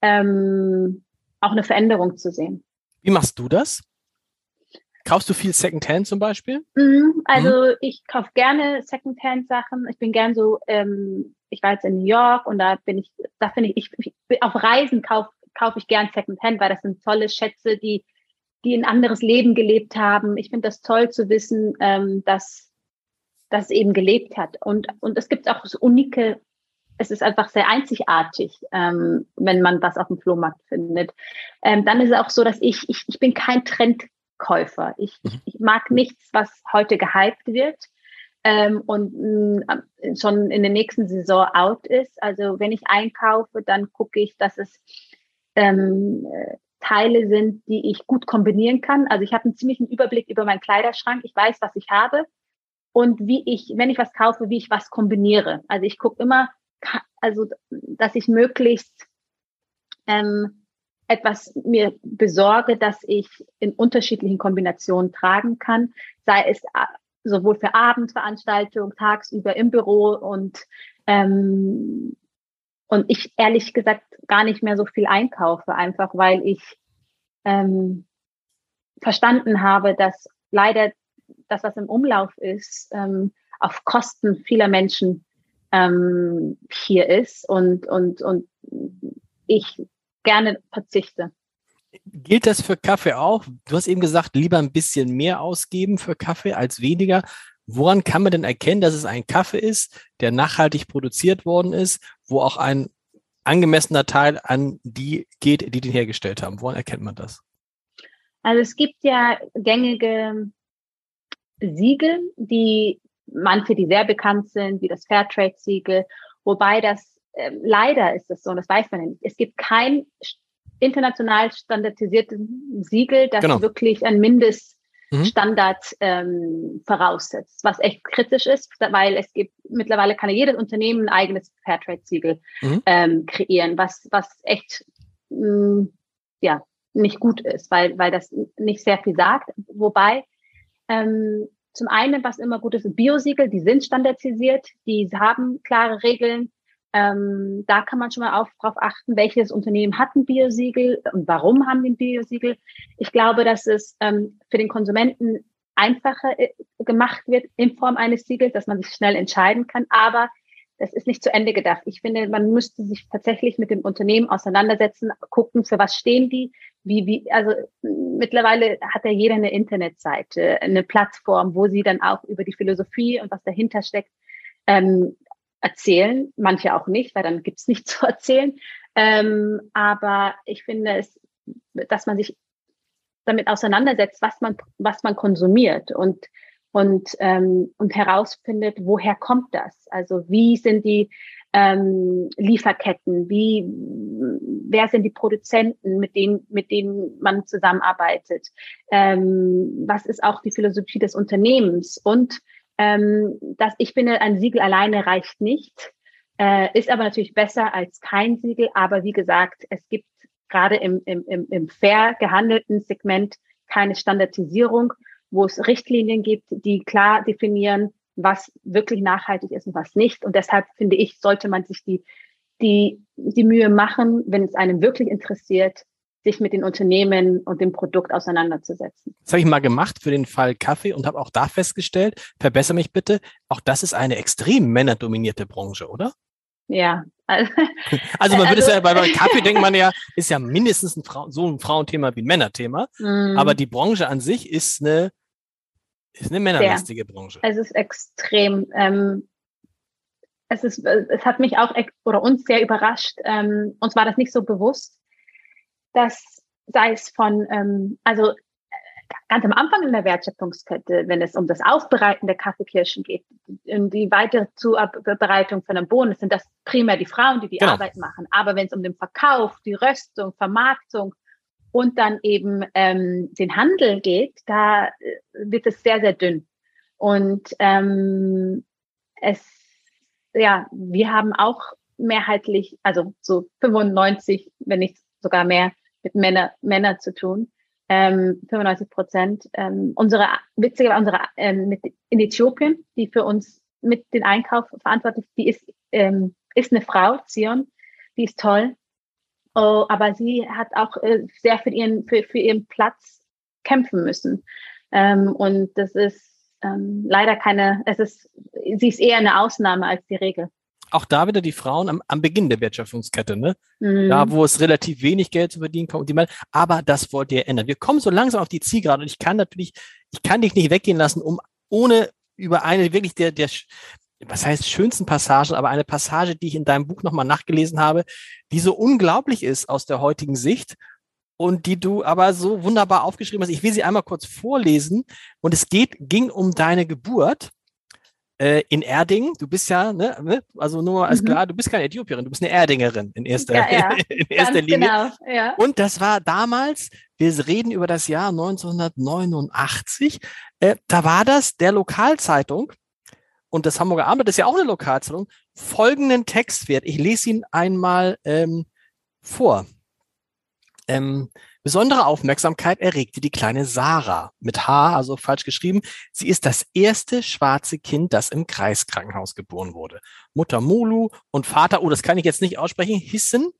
ähm, auch eine Veränderung zu sehen. Wie machst du das? Kaufst du viel Secondhand zum Beispiel? Mhm, also mhm. ich kaufe gerne Secondhand-Sachen. Ich bin gern so, ähm, ich war jetzt in New York und da bin ich, da finde ich, ich, ich, auf Reisen kaufe kauf ich gern Secondhand, weil das sind tolle Schätze, die, die ein anderes Leben gelebt haben. Ich finde das toll zu wissen, ähm, dass das eben gelebt hat. Und, und es gibt auch so unike es ist einfach sehr einzigartig, ähm, wenn man was auf dem Flohmarkt findet. Ähm, dann ist es auch so, dass ich, ich, ich bin kein Trendkäufer. Ich, mhm. ich mag nichts, was heute gehypt wird ähm, und mm, schon in der nächsten Saison out ist. Also wenn ich einkaufe, dann gucke ich, dass es ähm, Teile sind, die ich gut kombinieren kann. Also ich habe einen ziemlichen Überblick über meinen Kleiderschrank. Ich weiß, was ich habe und wie ich, wenn ich was kaufe, wie ich was kombiniere. Also ich gucke immer, also dass ich möglichst ähm, etwas mir besorge, dass ich in unterschiedlichen Kombinationen tragen kann, sei es äh, sowohl für Abendveranstaltungen, tagsüber im Büro und ähm, und ich ehrlich gesagt gar nicht mehr so viel einkaufe, einfach weil ich ähm, verstanden habe, dass leider das, was im Umlauf ist, ähm, auf Kosten vieler Menschen ähm, hier ist und, und, und ich gerne verzichte. Gilt das für Kaffee auch? Du hast eben gesagt, lieber ein bisschen mehr ausgeben für Kaffee als weniger. Woran kann man denn erkennen, dass es ein Kaffee ist, der nachhaltig produziert worden ist, wo auch ein angemessener Teil an die geht, die den hergestellt haben? Woran erkennt man das? Also es gibt ja gängige Siegel, die manche, die sehr bekannt sind, wie das Fairtrade-Siegel, wobei das äh, leider ist es so, und das weiß man nicht. Es gibt kein international standardisiertes Siegel, das genau. wirklich ein Mindeststandard mhm. ähm, voraussetzt, was echt kritisch ist, weil es gibt mittlerweile kann jedes Unternehmen ein eigenes Fairtrade-Siegel mhm. ähm, kreieren, was was echt mh, mm, ja nicht gut ist, weil weil das nicht sehr viel sagt. Wobei ähm, zum einen, was immer gut ist, Biosiegel, die sind standardisiert, die haben klare Regeln. Ähm, da kann man schon mal auf, darauf achten, welches Unternehmen hat ein Biosiegel und warum haben die ein Biosiegel. Ich glaube, dass es ähm, für den Konsumenten einfacher äh, gemacht wird in Form eines Siegels, dass man sich schnell entscheiden kann. Aber das ist nicht zu Ende gedacht. Ich finde, man müsste sich tatsächlich mit dem Unternehmen auseinandersetzen, gucken, für was stehen die, wie, wie, also mittlerweile hat ja jeder eine Internetseite, eine Plattform, wo sie dann auch über die Philosophie und was dahinter steckt, ähm, erzählen. Manche auch nicht, weil dann gibt's nichts zu erzählen. Ähm, aber ich finde es, dass man sich damit auseinandersetzt, was man, was man konsumiert und und, ähm, und herausfindet, woher kommt das? Also wie sind die ähm, Lieferketten? Wie, wer sind die Produzenten, mit denen, mit denen man zusammenarbeitet? Ähm, was ist auch die Philosophie des Unternehmens? Und ähm, dass ich finde, ein Siegel alleine reicht nicht, äh, ist aber natürlich besser als kein Siegel. Aber wie gesagt, es gibt gerade im, im, im fair gehandelten Segment keine Standardisierung wo es Richtlinien gibt, die klar definieren, was wirklich nachhaltig ist und was nicht. Und deshalb finde ich, sollte man sich die, die, die Mühe machen, wenn es einem wirklich interessiert, sich mit den Unternehmen und dem Produkt auseinanderzusetzen. Das habe ich mal gemacht für den Fall Kaffee und habe auch da festgestellt, verbessere mich bitte, auch das ist eine extrem männerdominierte Branche, oder? Ja. Also, also man würde es ja, bei, Kaffee denkt man ja, ist ja mindestens ein Frau, so ein Frauenthema wie ein Männerthema. Mm. Aber die Branche an sich ist eine, ist eine männerlastige Branche. Es ist extrem. Ähm, es ist, es hat mich auch oder uns sehr überrascht. Ähm, uns war das nicht so bewusst, dass sei es von, ähm, also ganz am Anfang in der Wertschöpfungskette, wenn es um das Aufbereiten der Kaffeekirschen geht, in die weitere Zubereitung von einem Bohnen, sind das primär die Frauen, die die genau. Arbeit machen. Aber wenn es um den Verkauf, die Röstung, Vermarktung und dann eben ähm, den Handel geht, da äh, wird es sehr, sehr dünn. Und ähm, es, ja, wir haben auch mehrheitlich, also so 95, wenn nicht sogar mehr, mit Männer, Männer zu tun ähm, 95 Prozent. Ähm, unsere, witzige, unsere ähm, mit, in Äthiopien, die für uns mit den Einkauf verantwortlich, die ist, ähm, ist eine Frau, Zion, die ist toll. Oh, aber sie hat auch äh, sehr für ihren, für, für ihren Platz kämpfen müssen. Ähm, und das ist ähm, leider keine, es ist, sie ist eher eine Ausnahme als die Regel auch da wieder die Frauen am, am Beginn der Wertschöpfungskette, ne? Mhm. Da, wo es relativ wenig Geld zu verdienen kommt, die mal, aber das wollt ihr ändern. Wir kommen so langsam auf die Zielgerade und ich kann natürlich, ich kann dich nicht weggehen lassen, um ohne über eine wirklich der, der, was heißt schönsten Passagen, aber eine Passage, die ich in deinem Buch nochmal nachgelesen habe, die so unglaublich ist aus der heutigen Sicht und die du aber so wunderbar aufgeschrieben hast. Ich will sie einmal kurz vorlesen und es geht, ging um deine Geburt äh, in Erding. Du bist ja, ne, ne also nur als mhm. klar, du bist keine Äthiopierin, du bist eine Erdingerin in erster, ja, ja. in erster Linie. Genau, ja. Und das war damals, wir reden über das Jahr 1989, äh, da war das der Lokalzeitung, und das Hamburger Abend ist ja auch eine Lokalzeitung, folgenden Text wert. Ich lese ihn einmal ähm, vor. Ähm, Besondere Aufmerksamkeit erregte die kleine Sarah mit H, also falsch geschrieben. Sie ist das erste schwarze Kind, das im Kreiskrankenhaus geboren wurde. Mutter Mulu und Vater, oh, das kann ich jetzt nicht aussprechen, Hissen.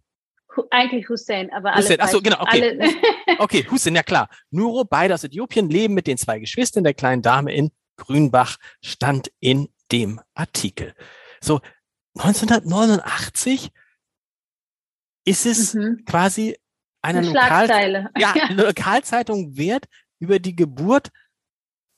Eigentlich Hussein, aber alle. Hussein, achso, genau, okay. okay, Hussein, ja klar. Nuro, beide aus Äthiopien, leben mit den zwei Geschwistern der kleinen Dame in Grünbach, stand in dem Artikel. So, 1989 ist es mhm. quasi einer Lokal ja, eine Lokalzeitung wert über die Geburt,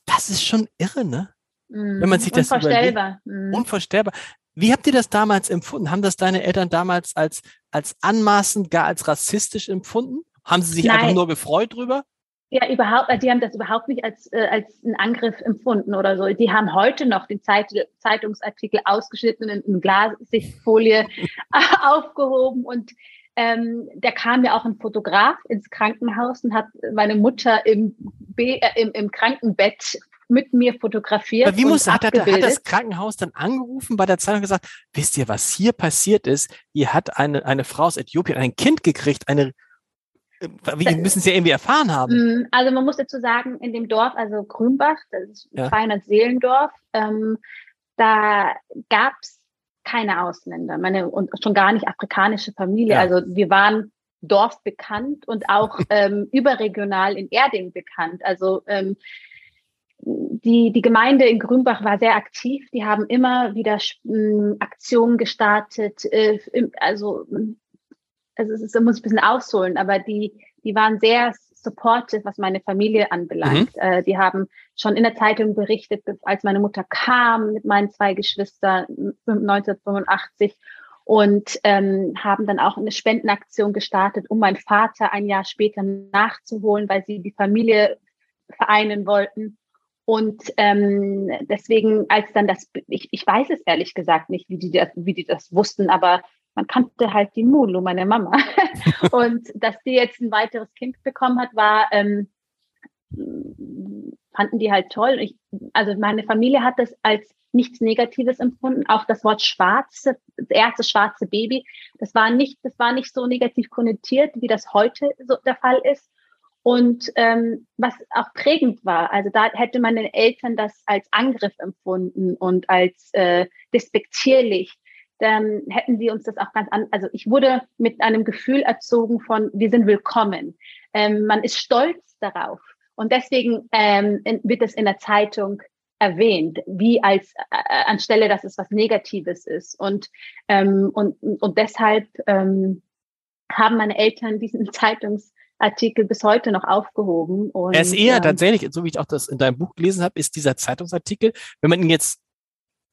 das ist schon irre, ne? Mm, Wenn man sich das Unvorstellbar. Mm. Unvorstellbar. Wie habt ihr das damals empfunden? Haben das deine Eltern damals als, als anmaßend, gar als rassistisch empfunden? Haben sie sich Nein. einfach nur gefreut drüber? Ja, überhaupt, die haben das überhaupt nicht als, äh, als einen Angriff empfunden oder so. Die haben heute noch den Zeit, Zeitungsartikel ausgeschnitten und in Glassichtfolie aufgehoben und ähm, da kam ja auch ein Fotograf ins Krankenhaus und hat meine Mutter im, Be äh, im, im Krankenbett mit mir fotografiert. Aber wie muss, hat, hat, hat das Krankenhaus dann angerufen bei der Zeitung gesagt, wisst ihr, was hier passiert ist? Hier hat eine, eine Frau aus Äthiopien ein Kind gekriegt, eine äh, wie müssen Sie ja irgendwie erfahren haben? Mm, also man muss dazu sagen, in dem Dorf, also Grünbach, das ist ein ja. 200 Seelendorf, ähm, da gab es keine Ausländer, meine und schon gar nicht afrikanische Familie. Ja. Also wir waren dorfbekannt und auch ähm, überregional in Erding bekannt. Also ähm, die, die Gemeinde in Grünbach war sehr aktiv. Die haben immer wieder äh, Aktionen gestartet. Äh, also, also es ist, muss ich ein bisschen ausholen, aber die, die waren sehr supportive, was meine Familie anbelangt. Mhm. Äh, die haben schon in der Zeitung berichtet, als meine Mutter kam mit meinen zwei Geschwistern 1985 und ähm, haben dann auch eine Spendenaktion gestartet, um meinen Vater ein Jahr später nachzuholen, weil sie die Familie vereinen wollten. Und ähm, deswegen, als dann das, ich, ich weiß es ehrlich gesagt nicht, wie die das, wie die das wussten, aber man kannte halt die Mulu, meine Mama. und dass die jetzt ein weiteres Kind bekommen hat, war, ähm, fanden die halt toll. Ich, also meine Familie hat das als nichts Negatives empfunden. Auch das Wort schwarze, das erste schwarze Baby, das war nicht, das war nicht so negativ konnotiert, wie das heute so der Fall ist. Und ähm, was auch prägend war, also da hätte meine Eltern das als Angriff empfunden und als äh, despektierlich dann hätten sie uns das auch ganz an. Also ich wurde mit einem Gefühl erzogen von, wir sind willkommen. Ähm, man ist stolz darauf. Und deswegen ähm, wird es in der Zeitung erwähnt, wie als äh, anstelle, dass es was Negatives ist. Und, ähm, und, und deshalb ähm, haben meine Eltern diesen Zeitungsartikel bis heute noch aufgehoben. Und, er ist eher ähm, tatsächlich, so wie ich auch das in deinem Buch gelesen habe, ist dieser Zeitungsartikel, wenn man ihn jetzt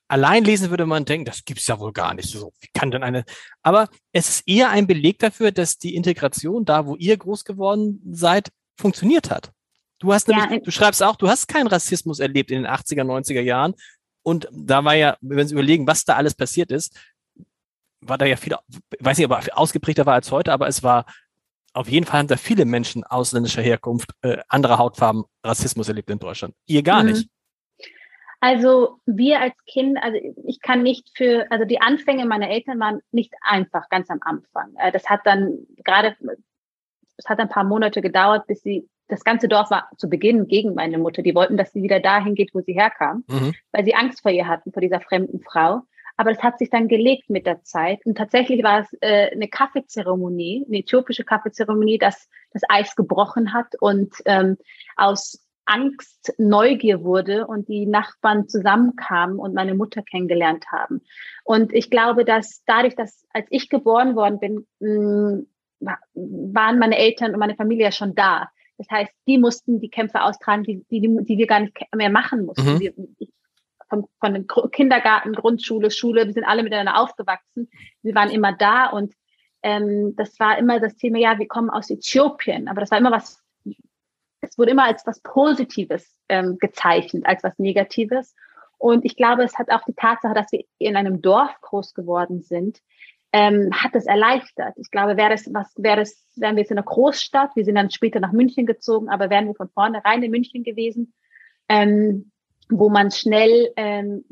allein lesen würde man denken, das gibt's ja wohl gar nicht. So, wie kann denn eine? Aber es ist eher ein Beleg dafür, dass die Integration da, wo ihr groß geworden seid, funktioniert hat. Du hast nämlich, ja, du schreibst auch, du hast keinen Rassismus erlebt in den 80er, 90er Jahren. Und da war ja, wenn Sie überlegen, was da alles passiert ist, war da ja viel, weiß nicht, ob er ausgeprägter war als heute, aber es war auf jeden Fall haben da viele Menschen ausländischer Herkunft, äh, anderer Hautfarben Rassismus erlebt in Deutschland. Ihr gar mhm. nicht. Also wir als Kind, also ich kann nicht für, also die Anfänge meiner Eltern waren nicht einfach ganz am Anfang. Äh, das hat dann gerade, es hat ein paar Monate gedauert, bis sie, das ganze Dorf war zu Beginn gegen meine Mutter. Die wollten, dass sie wieder dahin geht, wo sie herkam, mhm. weil sie Angst vor ihr hatten, vor dieser fremden Frau. Aber das hat sich dann gelegt mit der Zeit. Und tatsächlich war es äh, eine Kaffeezeremonie, eine äthiopische Kaffeezeremonie, dass das Eis gebrochen hat und ähm, aus Angst Neugier wurde und die Nachbarn zusammenkamen und meine Mutter kennengelernt haben. Und ich glaube, dass dadurch, dass als ich geboren worden bin, mm, waren meine Eltern und meine Familie ja schon da. Das heißt, die mussten die Kämpfe austragen, die, die, die wir gar nicht mehr machen mussten. Mhm. Wir, von, von dem Kindergarten, Grundschule, Schule, wir sind alle miteinander aufgewachsen. Wir waren immer da und ähm, das war immer das Thema, ja, wir kommen aus Äthiopien, aber das war immer was es wurde immer als was Positives ähm, gezeichnet, als was Negatives. Und ich glaube, es hat auch die Tatsache, dass wir in einem Dorf groß geworden sind, ähm, hat es erleichtert. Ich glaube, wäre das, was wäre das, wären wir jetzt in einer Großstadt, wir sind dann später nach München gezogen, aber wären wir von vornherein in München gewesen, ähm, wo man schnell ähm,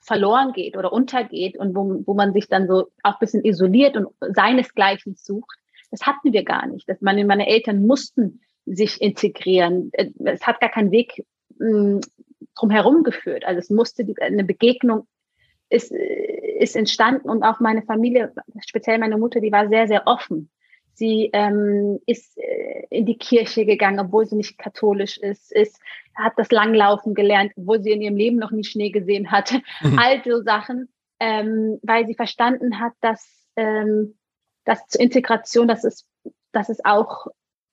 verloren geht oder untergeht und wo, wo man sich dann so auch ein bisschen isoliert und seinesgleichen sucht. Das hatten wir gar nicht. Das meine, meine Eltern mussten sich integrieren. Äh, es hat gar keinen Weg mh, hm, drumherum geführt. Also es musste die, eine Begegnung ist, ist entstanden und auch meine Familie, speziell meine Mutter, die war sehr, sehr offen. Sie ähm, ist äh, in die Kirche gegangen, obwohl sie nicht katholisch ist, ist, hat das Langlaufen gelernt, obwohl sie in ihrem Leben noch nie Schnee gesehen hatte. Mhm. All so Sachen, ähm, weil sie verstanden hat, dass, ähm, dass zur Integration, dass es, dass es auch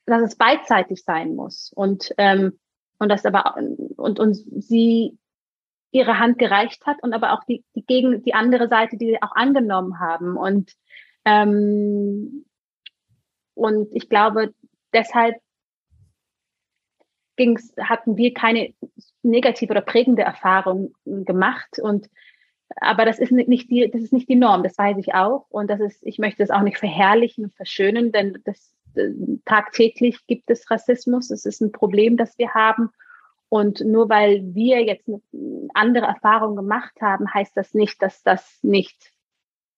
dass es beidseitig sein muss. Und ähm, und das aber und und sie ihre Hand gereicht hat und aber auch die die gegen die andere Seite, die sie auch angenommen haben. Und ähm, und ich glaube deshalb ging's, hatten wir keine negative oder prägende Erfahrung gemacht. Und aber das ist nicht die, das ist nicht die Norm, das weiß ich auch. Und das ist, ich möchte es auch nicht verherrlichen und verschönen, denn das tagtäglich gibt es Rassismus. Es ist ein Problem, das wir haben. Und nur weil wir jetzt eine andere Erfahrung gemacht haben, heißt das nicht, dass das nicht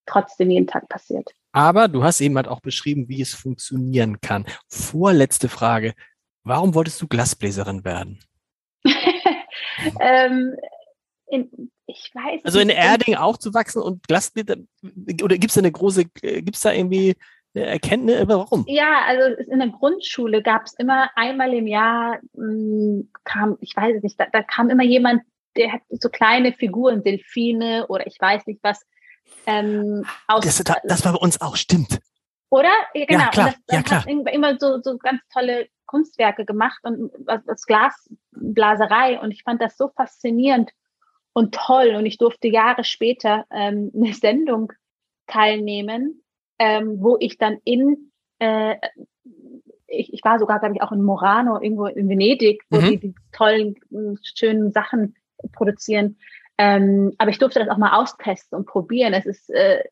trotzdem jeden Tag passiert. Aber du hast eben halt auch beschrieben, wie es funktionieren kann. Vorletzte Frage. Warum wolltest du Glasbläserin werden? ähm, in, ich weiß Also in Erding aufzuwachsen und Glasbläser, oder gibt es da eine große, äh, gibt es da irgendwie Erkenntnis, warum? Ja, also in der Grundschule gab es immer einmal im Jahr, mh, hm, kam, ich weiß es nicht, da, da, kam immer jemand, der hat so kleine Figuren, Delfine oder ich weiß nicht was. Ähm, aus, das, das war bei uns auch, stimmt. Oder? Ja, genau. Ja, klar. Und das, ja, klar. immer so, so ganz tolle Kunstwerke gemacht und aus Glasblaserei. Und ich fand das so faszinierend und toll. Und ich durfte Jahre später ähm, eine Sendung teilnehmen, ähm, wo ich dann in, äh, ich, ich war sogar, glaube ich, auch in Morano, irgendwo in Venedig, wo mhm. die, die tollen, schönen Sachen produzieren. Ähm, aber ich durfte das auch mal austesten und probieren. Es ist äh,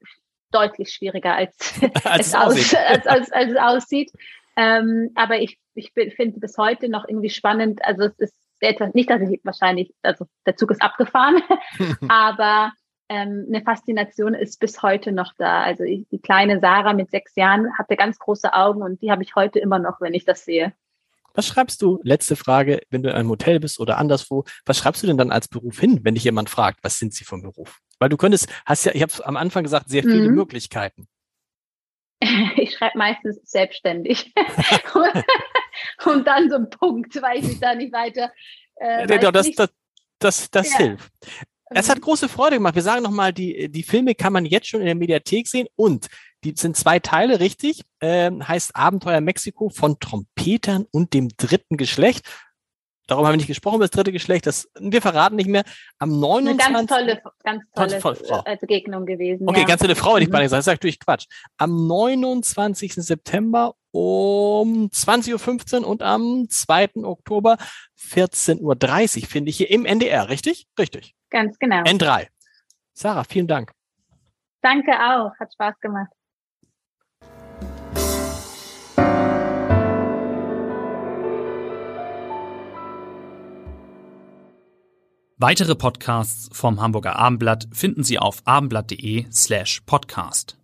deutlich schwieriger, als, als, es, aus, als, als, als es aussieht. Ähm, aber ich, ich finde bis heute noch irgendwie spannend. Also es ist etwas, nicht, dass ich wahrscheinlich, also der Zug ist abgefahren, aber ähm, eine Faszination ist bis heute noch da. Also ich, die kleine Sarah mit sechs Jahren hatte ganz große Augen und die habe ich heute immer noch, wenn ich das sehe. Was schreibst du, letzte Frage, wenn du in einem Hotel bist oder anderswo, was schreibst du denn dann als Beruf hin, wenn dich jemand fragt, was sind sie vom Beruf? Weil du könntest, hast ja, ich habe am Anfang gesagt, sehr viele mhm. Möglichkeiten. Ich schreibe meistens selbstständig. und dann so ein Punkt, weil ich mich da nicht weiter. Äh, ja, das, das, das, das ja. hilft. Es hat große Freude gemacht. Wir sagen nochmal, die, die Filme kann man jetzt schon in der Mediathek sehen und die sind zwei Teile, richtig? Ähm, heißt Abenteuer Mexiko von Trompetern und dem dritten Geschlecht. Darum haben wir nicht gesprochen über das dritte Geschlecht. Das, wir verraten nicht mehr. Am 29. Eine ganz tolle, ganz tolle, tolle Frau. Äh, Begegnung gewesen. Okay, ja. ganz tolle Frau, hätte ich mal mhm. gesagt. Das ist natürlich Quatsch. Am 29. September um 20.15 Uhr und am 2. Oktober 14.30 Uhr finde ich hier im NDR, richtig? Richtig. Ganz genau. N3. Sarah, vielen Dank. Danke auch. Hat Spaß gemacht. Weitere Podcasts vom Hamburger Abendblatt finden Sie auf abendblatt.de slash podcast.